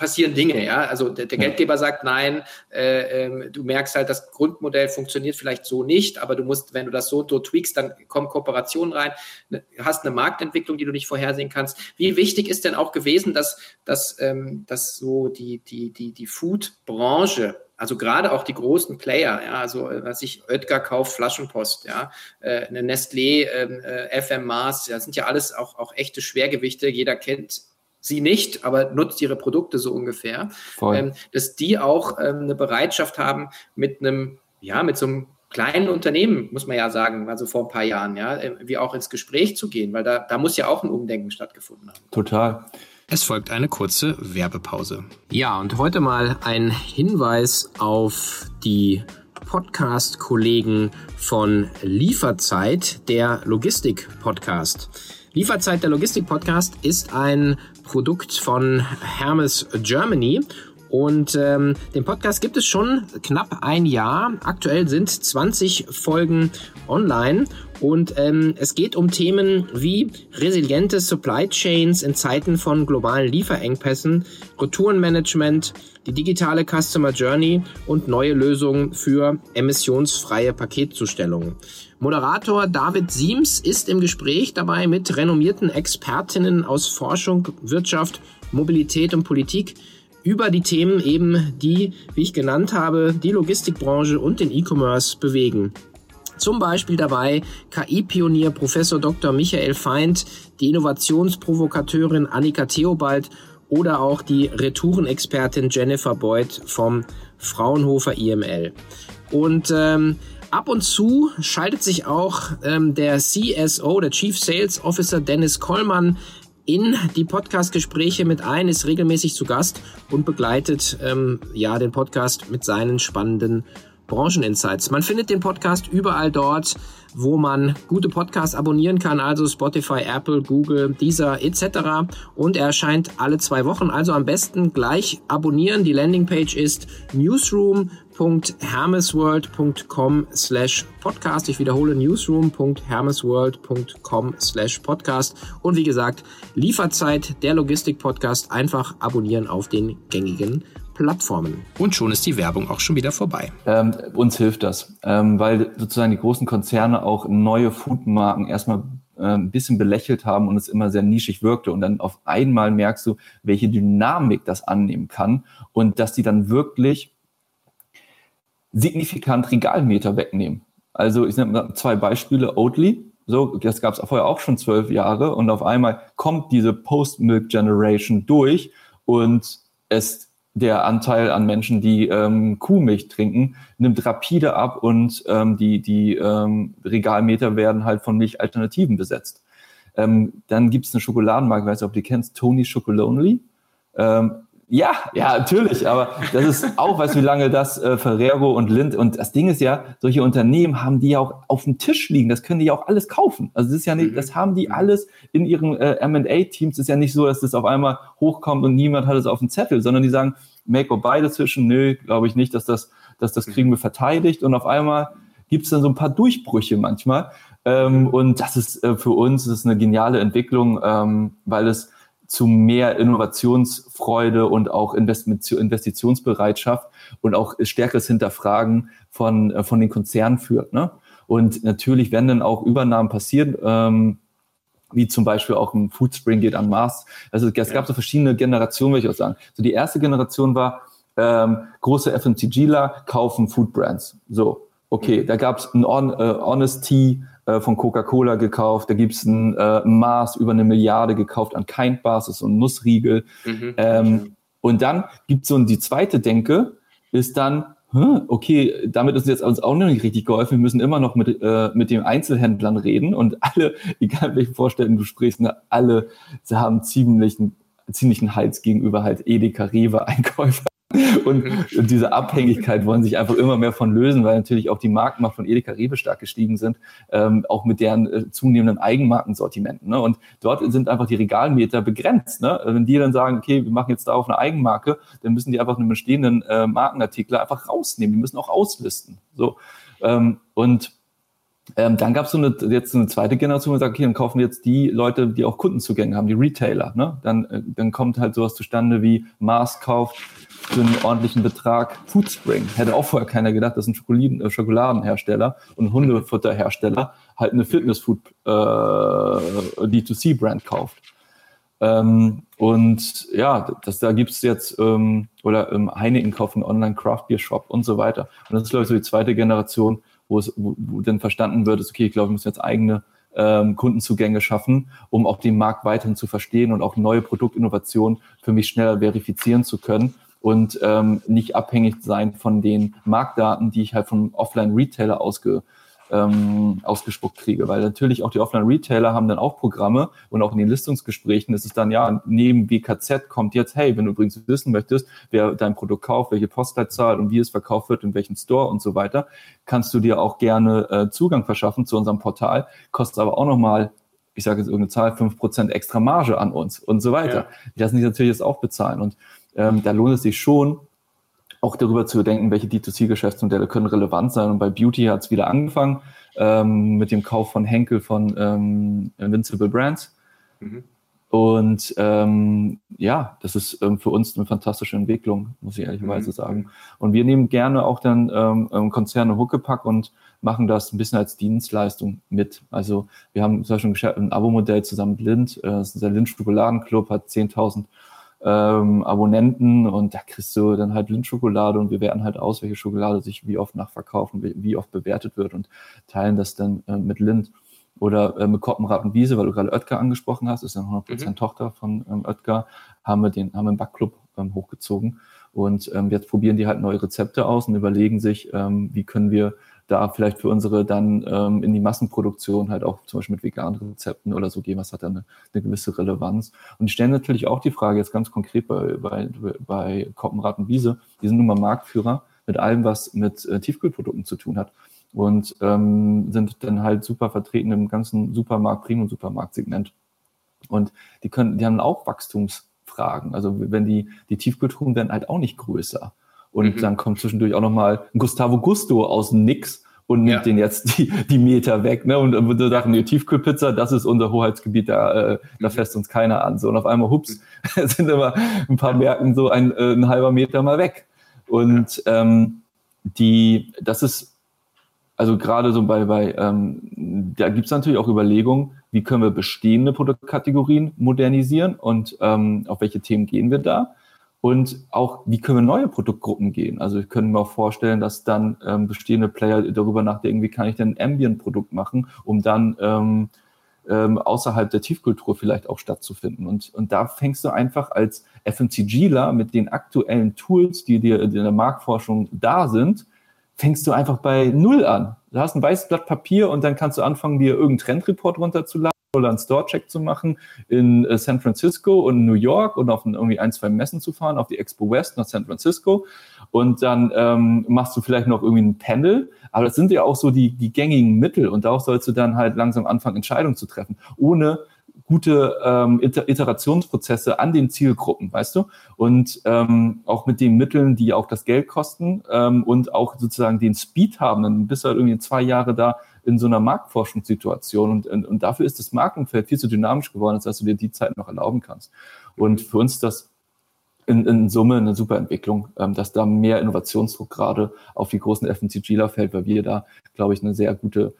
passieren Dinge, ja. Also der, der ja. Geldgeber sagt nein, äh, ähm, du merkst halt, das Grundmodell funktioniert vielleicht so nicht, aber du musst, wenn du das so, so tweakst, dann kommen Kooperationen rein, ne, hast eine Marktentwicklung, die du nicht vorhersehen kannst. Wie wichtig ist denn auch gewesen, dass, dass, ähm, dass so die, die, die, die Food-Branche also gerade auch die großen Player, ja, also äh, was ich Oetker kauft Flaschenpost, ja, äh, eine Nestlé, ähm, äh, FM Mars, das sind ja alles auch, auch echte Schwergewichte. Jeder kennt sie nicht, aber nutzt ihre Produkte so ungefähr. Ähm, dass die auch ähm, eine Bereitschaft haben, mit einem, ja, mit so einem kleinen Unternehmen, muss man ja sagen, also vor ein paar Jahren, ja, äh, wie auch ins Gespräch zu gehen, weil da, da muss ja auch ein Umdenken stattgefunden haben. Total. Es folgt eine kurze Werbepause. Ja, und heute mal ein Hinweis auf die Podcast-Kollegen von Lieferzeit, der Logistik-Podcast. Lieferzeit, der Logistik-Podcast ist ein Produkt von Hermes Germany und ähm, den Podcast gibt es schon knapp ein Jahr. Aktuell sind 20 Folgen online. Und ähm, es geht um Themen wie resiliente Supply Chains in Zeiten von globalen Lieferengpässen, Retourenmanagement, die digitale Customer Journey und neue Lösungen für emissionsfreie Paketzustellungen. Moderator David Siems ist im Gespräch dabei mit renommierten Expertinnen aus Forschung, Wirtschaft, Mobilität und Politik über die Themen eben, die, wie ich genannt habe, die Logistikbranche und den E-Commerce bewegen. Zum Beispiel dabei KI-Pionier Professor Dr. Michael Feind, die Innovationsprovokateurin Annika Theobald oder auch die Retourenexpertin Jennifer Boyd vom Fraunhofer IML. Und ähm, ab und zu schaltet sich auch ähm, der CSO, der Chief Sales Officer Dennis Kollmann, in die Podcast-Gespräche mit ein, ist regelmäßig zu Gast und begleitet ähm, ja den Podcast mit seinen spannenden Brancheninsights. Man findet den Podcast überall dort, wo man gute Podcasts abonnieren kann, also Spotify, Apple, Google, Deezer etc. Und er erscheint alle zwei Wochen, also am besten gleich abonnieren. Die Landingpage ist newsroom.hermesworld.com slash podcast. Ich wiederhole newsroom.hermesworld.com slash podcast. Und wie gesagt, Lieferzeit, der Logistik-Podcast, einfach abonnieren auf den gängigen Plattformen. Und schon ist die Werbung auch schon wieder vorbei. Ähm, uns hilft das, ähm, weil sozusagen die großen Konzerne auch neue Foodmarken erstmal äh, ein bisschen belächelt haben und es immer sehr nischig wirkte. Und dann auf einmal merkst du, welche Dynamik das annehmen kann und dass die dann wirklich signifikant Regalmeter wegnehmen. Also ich nenne zwei Beispiele. Oatly, so, das gab es vorher auch schon zwölf Jahre und auf einmal kommt diese Post-Milk-Generation durch und es der Anteil an Menschen, die ähm, Kuhmilch trinken, nimmt rapide ab und ähm, die, die ähm, Regalmeter werden halt von Milchalternativen besetzt. Ähm, dann gibt es eine Schokoladenmarke, weiß nicht, ob du die kennst, Tony Chocolonely. Ähm, ja, ja, natürlich, aber das ist auch, weißt du, wie lange das äh, Ferrero und Lind und das Ding ist ja, solche Unternehmen haben die ja auch auf dem Tisch liegen, das können die ja auch alles kaufen. Also das ist ja nicht, das haben die mhm. alles in ihren äh, M&A-Teams. ist ja nicht so, dass das auf einmal hochkommt und niemand hat es auf dem Zettel, sondern die sagen, make or buy dazwischen, nö, glaube ich nicht, dass das, dass das kriegen wir verteidigt und auf einmal gibt es dann so ein paar Durchbrüche manchmal. Ähm, und das ist äh, für uns ist eine geniale Entwicklung, ähm, weil es zu mehr Innovationsfreude und auch Investitionsbereitschaft und auch stärkeres Hinterfragen von, äh, von den Konzernen führt. Ne? Und natürlich werden dann auch Übernahmen passieren, ähm, wie zum Beispiel auch ein Foodspring geht an Mars. Also es gab so verschiedene Generationen, würde ich auch sagen. So die erste Generation war, ähm, große FMCGler kaufen Food Brands. So, okay, mhm. da gab es ein On, äh, Honest Tea äh, von Coca-Cola gekauft, da gibt's ein äh, Mars über eine Milliarde gekauft an Kind Bars, ist so ein Nussriegel. Mhm. Ähm, und dann gibt's so die zweite Denke, ist dann, okay, damit ist jetzt uns auch noch nicht richtig geholfen. Wir müssen immer noch mit, äh, mit den Einzelhändlern reden und alle, egal welche Vorstellungen du sprichst, ne, alle sie haben ziemlichen, ziemlichen Hals gegenüber halt Edeka, Rewe, Einkäufer. Und, und, diese Abhängigkeit wollen sich einfach immer mehr von lösen, weil natürlich auch die Markenmacht von Edeka Rewe stark gestiegen sind, ähm, auch mit deren äh, zunehmenden Eigenmarkensortimenten. Ne? Und dort sind einfach die Regalmeter begrenzt. Ne? Wenn die dann sagen, okay, wir machen jetzt darauf eine Eigenmarke, dann müssen die einfach einen bestehenden äh, Markenartikel einfach rausnehmen. Die müssen auch auslisten. So. Ähm, und ähm, dann gab es so eine, jetzt eine zweite Generation, die sagt, okay, dann kaufen wir jetzt die Leute, die auch Kundenzugänge haben, die Retailer. Ne? Dann, äh, dann kommt halt sowas zustande wie Mars kauft für einen ordentlichen Betrag Foodspring. Hätte auch vorher keiner gedacht, dass ein Schokoladen, äh, Schokoladenhersteller und Hundefutterhersteller halt eine Fitnessfood äh, D2C-Brand kauft. Ähm, und ja, das, da gibt's jetzt, ähm, oder ähm, Heineken kaufen Online Craft Beer Shop und so weiter. Und das ist, glaube ich, so die zweite Generation, wo es wo, wo dann verstanden wird, ist, okay, ich glaube, wir müssen jetzt eigene ähm, Kundenzugänge schaffen, um auch den Markt weiterhin zu verstehen und auch neue Produktinnovationen für mich schneller verifizieren zu können und ähm, nicht abhängig sein von den Marktdaten, die ich halt vom Offline-Retailer ausge, ähm, ausgespuckt kriege. Weil natürlich auch die Offline-Retailer haben dann auch Programme und auch in den Listungsgesprächen ist es dann, ja, neben BKZ kommt jetzt, hey, wenn du übrigens wissen möchtest, wer dein Produkt kauft, welche Postleitzahl und wie es verkauft wird, in welchem Store und so weiter, kannst du dir auch gerne äh, Zugang verschaffen zu unserem Portal, kostet aber auch nochmal ich sage jetzt irgendeine Zahl, fünf Prozent extra Marge an uns und so weiter. Ja. Die lassen sich natürlich jetzt auch bezahlen. Und ähm, da lohnt es sich schon, auch darüber zu denken, welche D2C-Geschäftsmodelle können relevant sein. Und bei Beauty hat es wieder angefangen ähm, mit dem Kauf von Henkel von ähm, Invincible Brands. Mhm. Und ähm, ja, das ist ähm, für uns eine fantastische Entwicklung, muss ich ehrlicherweise mhm. sagen. Und wir nehmen gerne auch dann ähm, Konzerne Huckepack und machen das ein bisschen als Dienstleistung mit. Also wir haben zum Beispiel ein Abo-Modell zusammen mit Lind. Äh, das ist der Lind Schokoladenclub, hat 10.000 ähm, Abonnenten und da kriegst du dann halt Lindschokolade und wir werten halt aus, welche Schokolade sich wie oft nachverkaufen, wie, wie oft bewertet wird und teilen das dann äh, mit Lind. Oder äh, mit Koppenrad und Wiese, weil du gerade Oetker angesprochen hast, ist ja 100% mhm. Tochter von ähm, Oetker, haben wir den, haben wir einen Backclub ähm, hochgezogen. Und ähm, jetzt probieren die halt neue Rezepte aus und überlegen sich, ähm, wie können wir da vielleicht für unsere dann ähm, in die Massenproduktion halt auch zum Beispiel mit veganen Rezepten oder so gehen, was hat dann eine, eine gewisse Relevanz. Und die stellen natürlich auch die Frage jetzt ganz konkret bei, bei, bei Koppenrad und Wiese, die sind nun mal Marktführer mit allem, was mit äh, Tiefkühlprodukten zu tun hat und ähm, sind dann halt super vertreten im ganzen Supermarkt, Premium-Supermarkt-Segment. Und die können, die haben auch Wachstumsfragen. Also wenn die, die Tiefkühltruhen werden halt auch nicht größer. Und mhm. dann kommt zwischendurch auch nochmal Gustavo Gusto aus dem Nix und nimmt ja. den jetzt die, die Meter weg. Ne? Und dann würde sagen, die Tiefkühlpizza, das ist unser Hoheitsgebiet, da, äh, da mhm. fässt uns keiner an. So, und auf einmal, hups, mhm. sind immer ein paar Märkten so ein, äh, ein halber Meter mal weg. Und ähm, die, das ist, also gerade so bei, bei ähm, da gibt es natürlich auch Überlegungen, wie können wir bestehende Produktkategorien modernisieren und ähm, auf welche Themen gehen wir da. Und auch, wie können wir neue Produktgruppen gehen? Also ich könnte mir auch vorstellen, dass dann ähm, bestehende Player darüber nachdenken, wie kann ich denn ein Ambient-Produkt machen, um dann ähm, ähm, außerhalb der Tiefkultur vielleicht auch stattzufinden. Und, und da fängst du einfach als FMCGler mit den aktuellen Tools, die dir in der Marktforschung da sind, fängst du einfach bei Null an. Du hast ein weißes Blatt Papier und dann kannst du anfangen, dir irgendeinen Trendreport runterzuladen oder einen Store-Check zu machen in äh, San Francisco und New York und auf ein, irgendwie ein, zwei Messen zu fahren, auf die Expo West nach San Francisco. Und dann ähm, machst du vielleicht noch irgendwie ein Panel. Aber das sind ja auch so die, die gängigen Mittel. Und darauf sollst du dann halt langsam anfangen, Entscheidungen zu treffen. Ohne gute ähm, Iterationsprozesse an den Zielgruppen, weißt du? Und ähm, auch mit den Mitteln, die auch das Geld kosten ähm, und auch sozusagen den Speed haben, dann bist du halt irgendwie zwei Jahre da in so einer Marktforschungssituation und, und, und dafür ist das Markenumfeld viel zu dynamisch geworden, als dass du dir die Zeit noch erlauben kannst. Und für uns ist das in, in Summe eine super Entwicklung, ähm, dass da mehr Innovationsdruck gerade auf die großen FMCGler fällt, weil wir da, glaube ich, eine sehr gute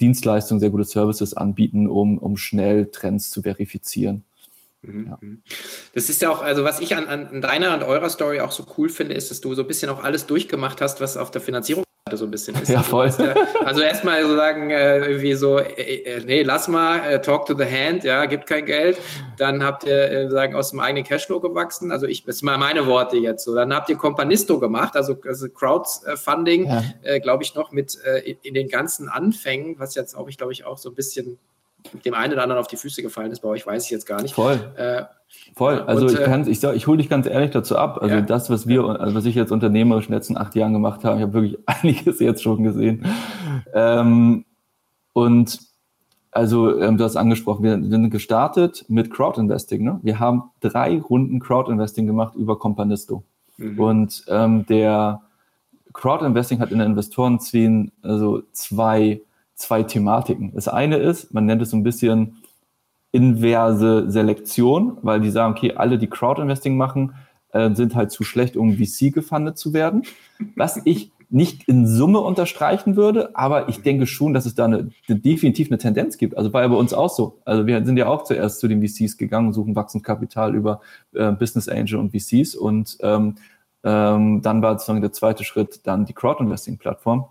Dienstleistung, sehr gute Services anbieten, um, um schnell Trends zu verifizieren. Mhm, ja. Mhm. Das ist ja auch, also was ich an, an deiner und eurer Story auch so cool finde, ist, dass du so ein bisschen auch alles durchgemacht hast, was auf der Finanzierung so ein bisschen ist. Ja, voll. Also, erstmal so sagen, äh, irgendwie so, äh, äh, nee, lass mal, äh, talk to the hand, ja, gibt kein Geld. Dann habt ihr, äh, sagen, aus dem eigenen Cashflow gewachsen. Also ich, das sind mal meine Worte jetzt so. Dann habt ihr Companisto gemacht, also, also Crowdfunding, ja. äh, glaube ich, noch mit in, in den ganzen Anfängen, was jetzt auch, ich glaube ich, auch so ein bisschen dem einen oder anderen auf die Füße gefallen ist. Bei euch weiß ich jetzt gar nicht. Voll. Äh, Voll. Also und, ich, äh, kann, ich, ich hole dich ganz ehrlich dazu ab. Also ja. das, was wir, also was ich jetzt unternehmerisch in den letzten acht Jahren gemacht habe, ich habe wirklich einiges jetzt schon gesehen. Ähm, und also ähm, du hast angesprochen, wir sind gestartet mit Crowdinvesting. Ne? Wir haben drei Runden Crowdinvesting gemacht über Companisto. Mhm. Und ähm, der Crowdinvesting hat in der Investorenszene also zwei zwei Thematiken. Das eine ist, man nennt es so ein bisschen inverse Selektion, weil die sagen, okay, alle, die Crowdinvesting machen, äh, sind halt zu schlecht, um VC gefundet zu werden. Was ich nicht in Summe unterstreichen würde, aber ich denke schon, dass es da eine, definitiv eine Tendenz gibt. Also war ja bei uns auch so. Also wir sind ja auch zuerst zu den VCs gegangen, suchen Wachstumskapital über äh, Business Angel und VCs und ähm, ähm, dann war sozusagen der zweite Schritt dann die Crowdinvesting-Plattform.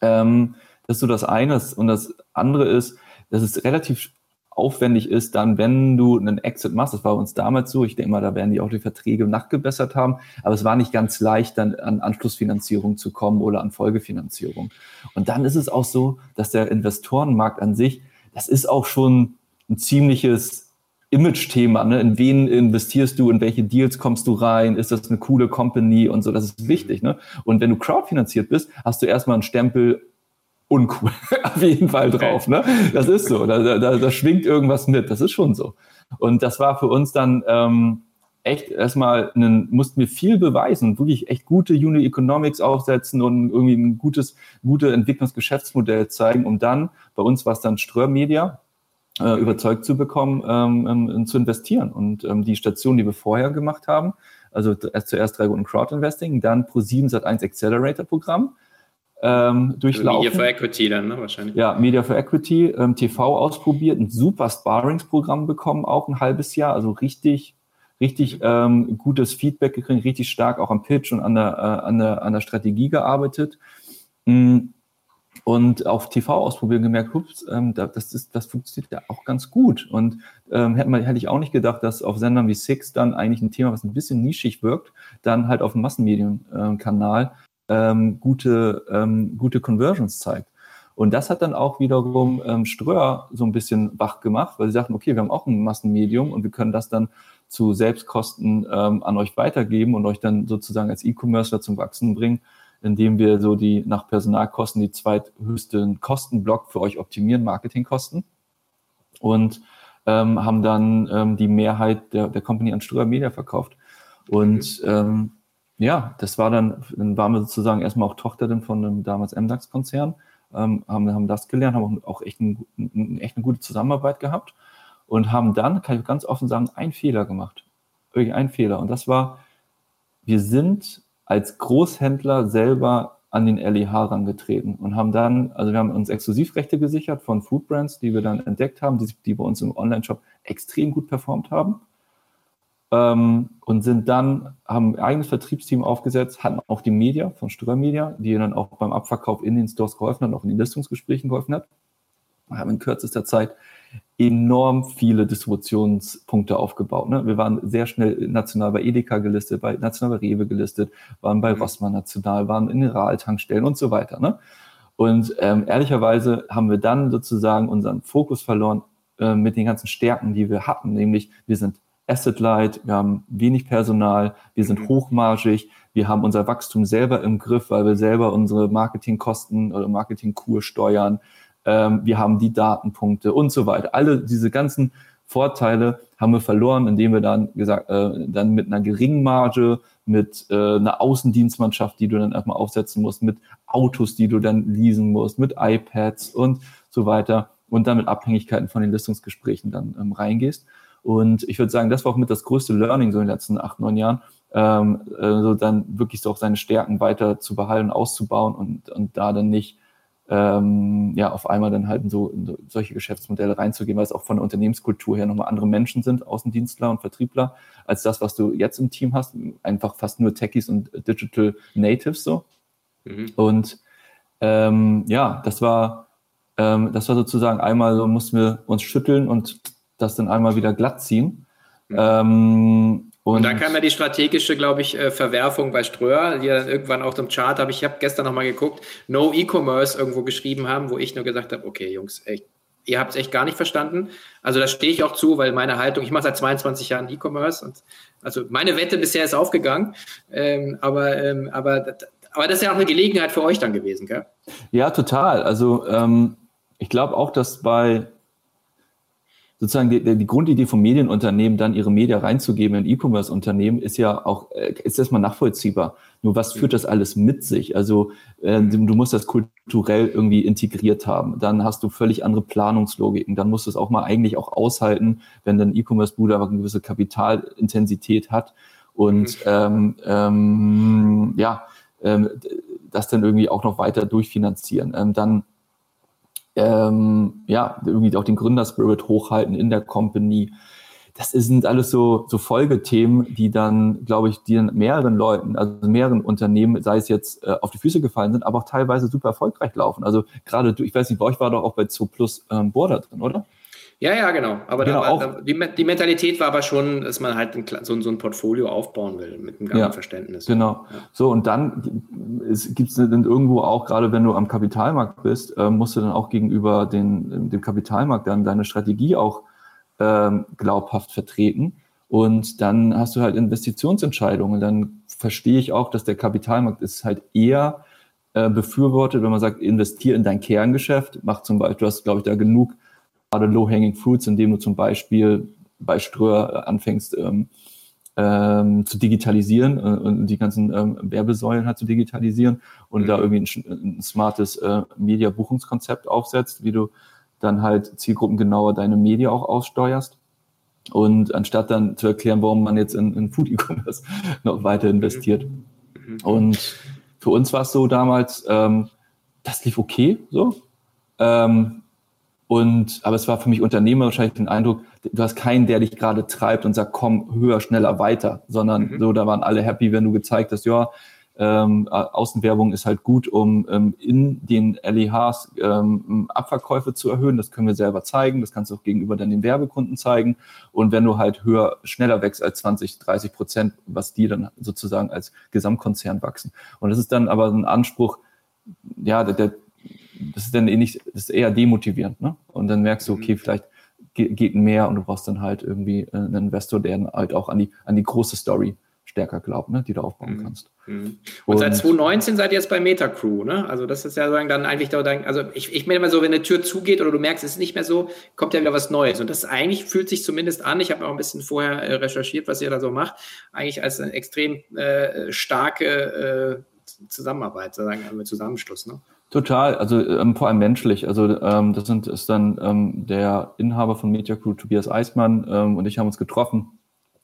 Ähm, das ist so das eine. Und das andere ist, dass es relativ aufwendig ist, dann, wenn du einen Exit machst, das war uns damals so, ich denke mal, da werden die auch die Verträge nachgebessert haben, aber es war nicht ganz leicht, dann an Anschlussfinanzierung zu kommen oder an Folgefinanzierung. Und dann ist es auch so, dass der Investorenmarkt an sich, das ist auch schon ein ziemliches Image-Thema. Ne? In wen investierst du, in welche Deals kommst du rein, ist das eine coole Company und so, das ist wichtig. Ne? Und wenn du crowdfinanziert bist, hast du erstmal einen Stempel uncool auf jeden Fall drauf. Ne? Das ist so, da, da, da schwingt irgendwas mit, das ist schon so. Und das war für uns dann ähm, echt erstmal, einen, mussten wir viel beweisen, wirklich echt gute Unit Economics aufsetzen und irgendwie ein gutes, gute Entwicklungsgeschäftsmodell zeigen, um dann, bei uns war es dann Ström-Media, äh, überzeugt zu bekommen, ähm, ähm, zu investieren. Und ähm, die Station, die wir vorher gemacht haben, also erst zuerst drei Runden Crowd Investing, dann Pro7 Sat1 Accelerator Programm, ähm, durchlaufen. Media for Equity dann, ne, wahrscheinlich. Ja, Media for Equity, ähm, TV ausprobiert, ein super Sparringsprogramm bekommen, auch ein halbes Jahr, also richtig, richtig ähm, gutes Feedback gekriegt, richtig stark auch am Pitch und an der, äh, an der, an der Strategie gearbeitet. Mhm. Und auf TV ausprobieren gemerkt, ups, ähm, das, ist, das funktioniert ja auch ganz gut. Und ähm, hätte, man, hätte ich auch nicht gedacht, dass auf Sendern wie Six dann eigentlich ein Thema, was ein bisschen nischig wirkt, dann halt auf dem Massenmedienkanal äh, ähm, gute, ähm, gute Conversions zeigt. Und das hat dann auch wiederum ähm, Ströer so ein bisschen wach gemacht, weil sie sagten, okay, wir haben auch ein Massenmedium und wir können das dann zu Selbstkosten ähm, an euch weitergeben und euch dann sozusagen als E-Commercer zum Wachsen bringen, indem wir so die nach Personalkosten die zweithöchsten Kostenblock für euch optimieren, Marketingkosten. Und ähm, haben dann ähm, die Mehrheit der, der Company an Ströer Media verkauft. Und ähm, ja, das war dann, dann waren wir sozusagen erstmal auch Tochterin von einem damals MDAX-Konzern, ähm, haben, haben das gelernt, haben auch echt, ein, echt eine gute Zusammenarbeit gehabt und haben dann, kann ich ganz offen sagen, einen Fehler gemacht. Wirklich einen Fehler. Und das war, wir sind als Großhändler selber an den LEH rangetreten und haben dann, also wir haben uns Exklusivrechte gesichert von Food Brands, die wir dann entdeckt haben, die, die bei uns im Online-Shop extrem gut performt haben ähm, und sind dann, haben ein eigenes Vertriebsteam aufgesetzt, hatten auch die Media von Ströer Media, die dann auch beim Abverkauf in den Stores geholfen hat, auch in den Listungsgesprächen geholfen hat. Wir haben in kürzester Zeit enorm viele Distributionspunkte aufgebaut. Ne? Wir waren sehr schnell national bei Edeka gelistet, bei national bei Rewe gelistet, waren bei mhm. Rossmann national, waren in Mineraltankstellen und so weiter. Ne? Und ähm, ehrlicherweise haben wir dann sozusagen unseren Fokus verloren äh, mit den ganzen Stärken, die wir hatten, nämlich wir sind Asset Light, wir haben wenig Personal, wir sind mhm. hochmargig, wir haben unser Wachstum selber im Griff, weil wir selber unsere Marketingkosten oder Marketingkur steuern. Ähm, wir haben die Datenpunkte und so weiter. Alle diese ganzen Vorteile haben wir verloren, indem wir dann gesagt, äh, dann mit einer geringen Marge, mit äh, einer Außendienstmannschaft, die du dann erstmal aufsetzen musst, mit Autos, die du dann leasen musst, mit iPads und so weiter und dann mit Abhängigkeiten von den Listungsgesprächen dann ähm, reingehst. Und ich würde sagen, das war auch mit das größte Learning so in den letzten acht, neun Jahren, ähm, also dann wirklich so auch seine Stärken weiter zu behalten, auszubauen und, und da dann nicht ähm, ja auf einmal dann halt in so, in solche Geschäftsmodelle reinzugehen, weil es auch von der Unternehmenskultur her nochmal andere Menschen sind, Außendienstler und Vertriebler, als das, was du jetzt im Team hast. Einfach fast nur Techies und Digital Natives so. Mhm. Und ähm, ja, das war, ähm, das war sozusagen einmal so mussten wir uns schütteln und das dann einmal wieder glatt ziehen. Mhm. Ähm, und, und, dann kam ja die strategische, glaube ich, äh, Verwerfung bei Ströer, die dann irgendwann auch im Chart habe. Ich habe gestern nochmal geguckt, No E-Commerce irgendwo geschrieben haben, wo ich nur gesagt habe, okay, Jungs, echt, ihr habt es echt gar nicht verstanden. Also da stehe ich auch zu, weil meine Haltung, ich mache seit 22 Jahren E-Commerce und also meine Wette bisher ist aufgegangen. Ähm, aber, ähm, aber, aber das ist ja auch eine Gelegenheit für euch dann gewesen, gell? Ja, total. Also ähm, ich glaube auch, dass bei sozusagen die, die Grundidee vom Medienunternehmen, dann ihre Media reinzugeben in E-Commerce-Unternehmen, ist ja auch, äh, ist erstmal nachvollziehbar. Nur was führt das alles mit sich? Also äh, du musst das kulturell irgendwie integriert haben. Dann hast du völlig andere Planungslogiken. Dann musst du es auch mal eigentlich auch aushalten, wenn dein E-Commerce-Bude aber eine gewisse Kapitalintensität hat. Und mhm. ähm, ähm, ja, ähm, das dann irgendwie auch noch weiter durchfinanzieren. Ähm, dann ähm, ja, irgendwie auch den Gründerspirit hochhalten in der Company. Das sind alles so, so Folgethemen, die dann, glaube ich, die dann mehreren Leuten, also mehreren Unternehmen, sei es jetzt äh, auf die Füße gefallen sind, aber auch teilweise super erfolgreich laufen. Also gerade, du, ich weiß nicht, bei euch war doch auch bei 2 Plus ähm, Border drin, oder? Ja, ja, genau. Aber genau, war, die, die, Mentalität war aber schon, dass man halt ein, so, so, ein Portfolio aufbauen will mit einem guten ja, Verständnis. Genau. Ja. So, und dann gibt es dann irgendwo auch, gerade wenn du am Kapitalmarkt bist, äh, musst du dann auch gegenüber den, dem Kapitalmarkt dann deine Strategie auch ähm, glaubhaft vertreten. Und dann hast du halt Investitionsentscheidungen. Dann verstehe ich auch, dass der Kapitalmarkt ist halt eher äh, befürwortet, wenn man sagt, investier in dein Kerngeschäft, mach zum Beispiel, du hast, glaube ich, da genug gerade Low-Hanging Fruits, indem du zum Beispiel bei Ströer äh, anfängst ähm, ähm, zu digitalisieren äh, und die ganzen ähm, Werbesäulen halt zu digitalisieren und mhm. da irgendwie ein, ein smartes äh, Media-Buchungskonzept aufsetzt, wie du dann halt zielgruppengenauer deine Media auch aussteuerst. Und anstatt dann zu erklären, warum man jetzt in, in Food E-Commerce noch weiter investiert. Mhm. Und für uns war es so damals, ähm, das lief okay, so. Ähm, und, aber es war für mich Unternehmer wahrscheinlich den Eindruck, du hast keinen, der dich gerade treibt und sagt, komm, höher, schneller, weiter, sondern mhm. so, da waren alle happy, wenn du gezeigt hast, ja, ähm, Außenwerbung ist halt gut, um ähm, in den LEHs ähm, Abverkäufe zu erhöhen. Das können wir selber zeigen. Das kannst du auch gegenüber dann den Werbekunden zeigen. Und wenn du halt höher, schneller wächst als 20, 30 Prozent, was die dann sozusagen als Gesamtkonzern wachsen. Und das ist dann aber ein Anspruch, ja, der, der das ist dann eh nicht, das ist eher demotivierend, ne? Und dann merkst du, mhm. okay, vielleicht geht mehr und du brauchst dann halt irgendwie äh, einen Investor, der halt auch an die, an die große Story stärker glaubt, ne, die du aufbauen mhm. kannst. Mhm. Und, und, seit 2019 seid ihr jetzt bei Metacrew, ne? Also das ist ja dann eigentlich da, also ich, ich meine immer so, wenn eine Tür zugeht oder du merkst, es ist nicht mehr so, kommt ja wieder was Neues. Und das eigentlich fühlt sich zumindest an, ich habe auch ein bisschen vorher äh, recherchiert, was ihr da so macht, eigentlich als eine extrem äh, starke äh, Zusammenarbeit, sagen wir, Zusammenschluss, ne? Total, also ähm, vor allem menschlich. Also ähm, das sind, ist dann ähm, der Inhaber von Media Crew, Tobias Eismann ähm, und ich haben uns getroffen,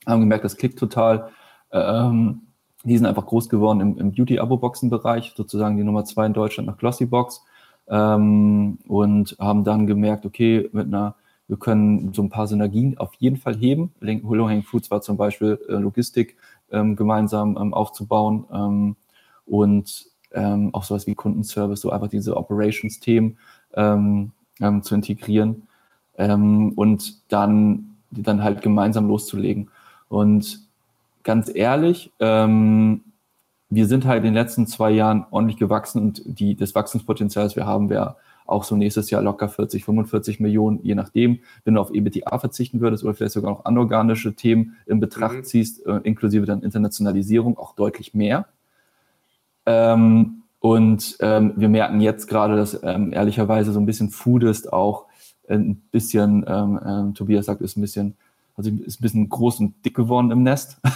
haben gemerkt, das klickt total. Ähm, die sind einfach groß geworden im, im Beauty-Abo-Boxen-Bereich, sozusagen die Nummer zwei in Deutschland nach Glossybox ähm, und haben dann gemerkt, okay, mit einer, wir können so ein paar Synergien auf jeden Fall heben. Low Hang Foods war zum Beispiel äh, Logistik gemeinsam aufzubauen und ähm, auch sowas wie Kundenservice, so einfach diese Operations-Themen ähm, ähm, zu integrieren ähm, und dann, die dann halt gemeinsam loszulegen. Und ganz ehrlich, ähm, wir sind halt in den letzten zwei Jahren ordentlich gewachsen und die, das Wachstumspotenzial, das wir haben, wäre auch so nächstes Jahr locker 40, 45 Millionen, je nachdem, wenn du auf EBTA verzichten würdest oder vielleicht sogar noch anorganische Themen in Betracht mhm. ziehst, äh, inklusive dann Internationalisierung, auch deutlich mehr. Ähm, und ähm, wir merken jetzt gerade, dass ähm, ehrlicherweise so ein bisschen Foodist auch ein bisschen, ähm, ähm, Tobias sagt, ist ein bisschen also ist ein bisschen groß und dick geworden im Nest.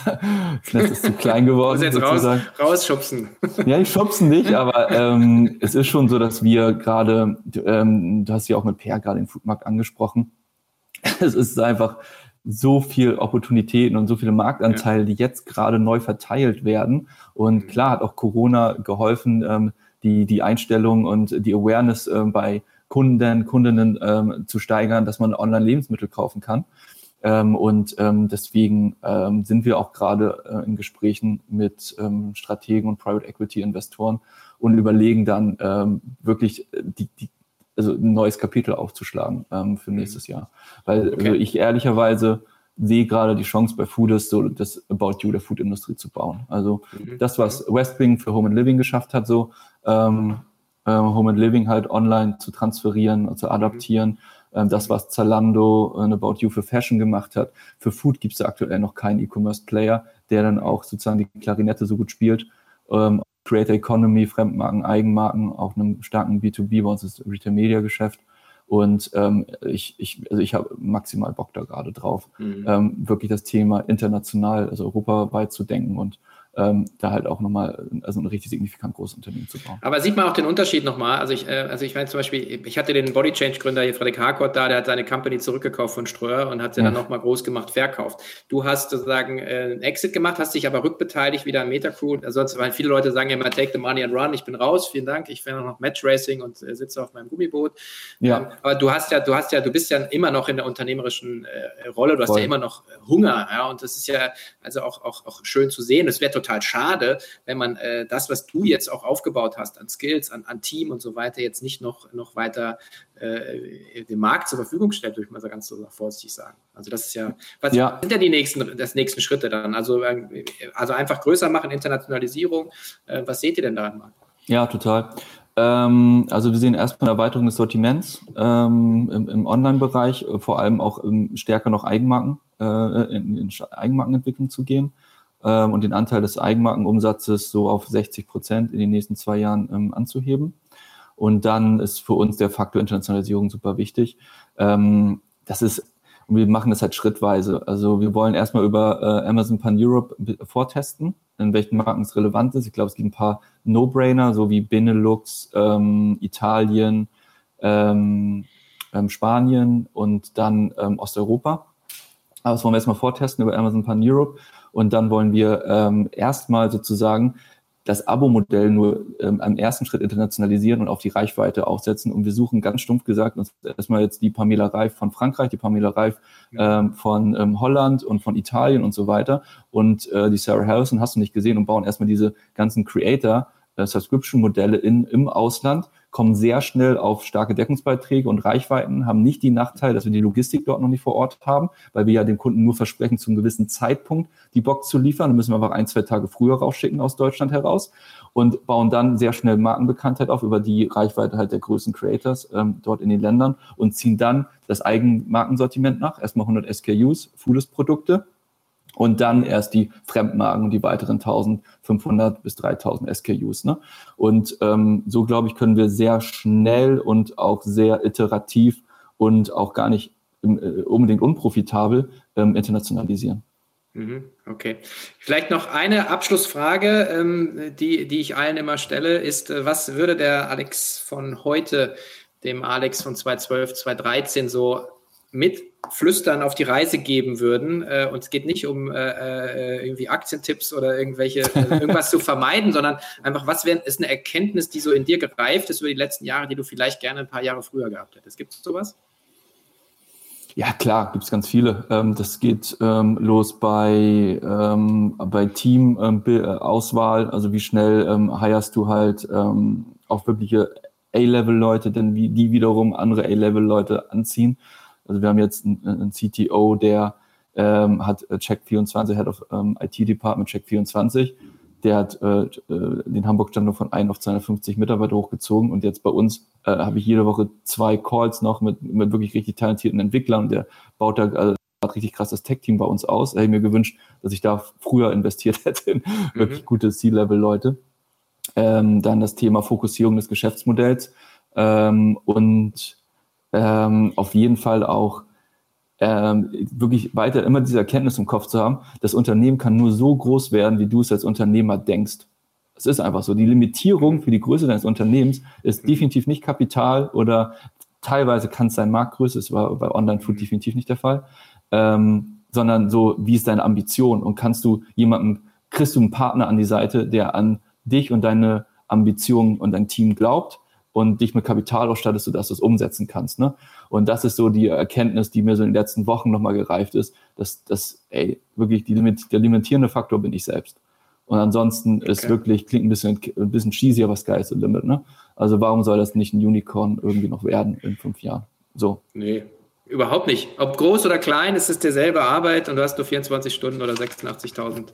Das Nest ist zu klein geworden. Du jetzt raus, rausschubsen. Ja, ich schubsen nicht, aber ähm, es ist schon so, dass wir gerade, ähm, du hast ja auch mit Per gerade den Foodmarkt angesprochen. Es ist einfach so viel Opportunitäten und so viele Marktanteile, ja. die jetzt gerade neu verteilt werden. Und mhm. klar hat auch Corona geholfen, ähm, die, die Einstellung und die Awareness ähm, bei Kunden, Kundinnen ähm, zu steigern, dass man online Lebensmittel kaufen kann. Ähm, und ähm, deswegen ähm, sind wir auch gerade äh, in Gesprächen mit ähm, Strategen und Private Equity Investoren und überlegen dann ähm, wirklich äh, die, die, also ein neues Kapitel aufzuschlagen ähm, für mhm. nächstes Jahr. Weil okay. also ich ehrlicherweise sehe gerade die Chance bei Foodist, so das About You der Foodindustrie zu bauen. Also mhm. das, was Westwing für Home and Living geschafft hat, so ähm, äh, Home and Living halt online zu transferieren, zu adaptieren. Mhm ähm, das, was Zalando und About You für Fashion gemacht hat. Für Food gibt es aktuell noch keinen E-Commerce-Player, der dann auch sozusagen die Klarinette so gut spielt. Ähm, Creator Economy, Fremdmarken, Eigenmarken, auch einem starken B2B, bei uns ist Retail Media Geschäft. Und ähm, ich, ich, also ich habe maximal Bock da gerade drauf, mhm. ähm, wirklich das Thema international, also europaweit zu denken und ähm, da halt auch nochmal also ein richtig signifikant großes Unternehmen zu bauen. Aber sieht man auch den Unterschied nochmal? Also ich, äh, also ich meine zum Beispiel, ich hatte den Body Change Gründer hier, Frederik Harkort, da, der hat seine Company zurückgekauft von Ströer und hat sie ja. dann nochmal groß gemacht, verkauft. Du hast sozusagen äh, einen Exit gemacht, hast dich aber rückbeteiligt wieder an Metacrew. Sonst, weil viele Leute sagen ja immer, take the money and run, ich bin raus, vielen Dank, ich fahre noch Match Racing und äh, sitze auf meinem Gummiboot. Ja. Ähm, aber du hast ja, du hast ja, du bist ja immer noch in der unternehmerischen äh, Rolle, du hast Voll. ja immer noch Hunger, ja, und das ist ja also auch, auch, auch schön zu sehen. Es wäre total schade, wenn man äh, das, was du jetzt auch aufgebaut hast an Skills, an, an Team und so weiter, jetzt nicht noch, noch weiter äh, dem Markt zur Verfügung stellt, würde ich mal so ganz so vorsichtig sagen. Also das ist ja, was ja. sind ja die nächsten, das nächsten Schritte dann? Also, äh, also einfach größer machen, Internationalisierung. Äh, was seht ihr denn da im Markt? Ja, total. Ähm, also wir sehen erstmal eine Erweiterung des Sortiments ähm, im, im Online-Bereich, vor allem auch ähm, stärker noch Eigenmarken, äh, in, in Eigenmarkenentwicklung zu gehen ähm, und den Anteil des Eigenmarkenumsatzes so auf 60 Prozent in den nächsten zwei Jahren ähm, anzuheben. Und dann ist für uns der Faktor Internationalisierung super wichtig. Ähm, das ist, und wir machen das halt schrittweise. Also wir wollen erstmal über äh, Amazon Pan Europe vortesten, in welchen Marken es relevant ist. Ich glaube, es gibt ein paar No-Brainer, so wie Benelux, ähm, Italien, ähm, ähm, Spanien und dann ähm, Osteuropa. Aber das wollen wir erstmal vortesten über Amazon Pan Europe und dann wollen wir ähm, erstmal sozusagen das Abo-Modell nur ähm, am ersten Schritt internationalisieren und auf die Reichweite aufsetzen. Und wir suchen ganz stumpf gesagt uns erstmal jetzt die Pamela Reif von Frankreich, die Pamela Reif ähm, von ähm, Holland und von Italien und so weiter. Und äh, die Sarah Harrison hast du nicht gesehen und bauen erstmal diese ganzen Creator äh, in, im Ausland, kommen sehr schnell auf starke Deckungsbeiträge und Reichweiten, haben nicht die Nachteil, dass wir die Logistik dort noch nicht vor Ort haben, weil wir ja dem Kunden nur versprechen, zu einem gewissen Zeitpunkt die Box zu liefern. Dann müssen wir einfach ein, zwei Tage früher rausschicken aus Deutschland heraus und bauen dann sehr schnell Markenbekanntheit auf über die Reichweite halt der größten Creators ähm, dort in den Ländern und ziehen dann das Eigenmarkensortiment nach. Erstmal 100 SKUs, Foodist-Produkte und dann erst die Fremdmarken und die weiteren 1500 bis 3000 SKUs. Ne? Und ähm, so, glaube ich, können wir sehr schnell und auch sehr iterativ und auch gar nicht äh, unbedingt unprofitabel ähm, internationalisieren. Mhm, okay. Vielleicht noch eine Abschlussfrage, ähm, die, die ich allen immer stelle, ist, äh, was würde der Alex von heute dem Alex von 2012, 2013 so mit Flüstern auf die Reise geben würden. Äh, und es geht nicht um äh, äh irgendwie Aktientipps oder irgendwelche äh, irgendwas zu vermeiden, sondern einfach, was wär, ist eine Erkenntnis, die so in dir gereift ist über die letzten Jahre, die du vielleicht gerne ein paar Jahre früher gehabt hättest. Gibt es sowas? Ja, klar, gibt es ganz viele. Ähm, das geht ähm, los bei, ähm, bei Teamauswahl, also wie schnell ähm, heierst du halt ähm, auch wirkliche A-Level-Leute, denn wie die wiederum andere A-Level-Leute anziehen. Also wir haben jetzt einen, einen CTO, der ähm, hat äh, Check24, Head of ähm, IT Department Check24. Der hat äh, äh, den Hamburg-Standort von 1 auf 250 Mitarbeiter hochgezogen und jetzt bei uns äh, habe ich jede Woche zwei Calls noch mit, mit wirklich richtig talentierten Entwicklern und der baut da also, richtig krass das Tech-Team bei uns aus. Hätte ich mir gewünscht, dass ich da früher investiert hätte in mhm. wirklich gute C-Level-Leute. Ähm, dann das Thema Fokussierung des Geschäftsmodells ähm, und ähm, auf jeden Fall auch ähm, wirklich weiter immer diese Erkenntnis im Kopf zu haben, das Unternehmen kann nur so groß werden, wie du es als Unternehmer denkst. Es ist einfach so. Die Limitierung für die Größe deines Unternehmens ist definitiv nicht Kapital oder teilweise kann es sein Marktgröße, das war bei Online-Food definitiv nicht der Fall, ähm, sondern so, wie ist deine Ambition und kannst du jemanden, kriegst du einen Partner an die Seite, der an dich und deine Ambitionen und dein Team glaubt und dich mit Kapital ausstattest, sodass du es umsetzen kannst. Ne? Und das ist so die Erkenntnis, die mir so in den letzten Wochen nochmal gereift ist, dass, dass ey, wirklich die der limitierende Faktor bin ich selbst. Und ansonsten okay. ist wirklich, klingt ein bisschen, ein bisschen cheesy, aber Sky is the limit. Ne? Also warum soll das nicht ein Unicorn irgendwie noch werden in fünf Jahren? So. Nee, überhaupt nicht. Ob groß oder klein, ist es dieselbe Arbeit und du hast nur 24 Stunden oder 86.000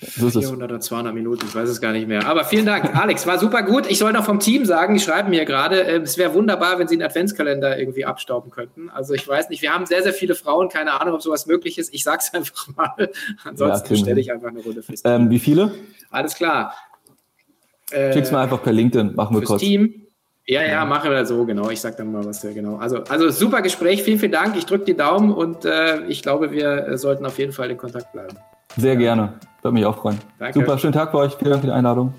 so 400 oder 200 Minuten, ich weiß es gar nicht mehr. Aber vielen Dank, Alex, war super gut. Ich soll noch vom Team sagen, die schreiben mir gerade, äh, es wäre wunderbar, wenn sie einen Adventskalender irgendwie abstauben könnten. Also ich weiß nicht, wir haben sehr, sehr viele Frauen, keine Ahnung, ob sowas möglich ist. Ich sage es einfach mal. Ansonsten ja, stelle ich einfach eine Runde fest. Ähm, wie viele? Alles klar. Äh, Schick's mal einfach per LinkedIn, machen wir kurz. Team. Ja, ja, machen wir so, genau. Ich sag dann mal was, genau. Also, also super Gespräch, vielen, vielen Dank. Ich drücke die Daumen und äh, ich glaube, wir sollten auf jeden Fall in Kontakt bleiben. Sehr gerne. Würde mich auch freuen. Danke. Super, schönen Tag für euch. Vielen Dank für die Einladung.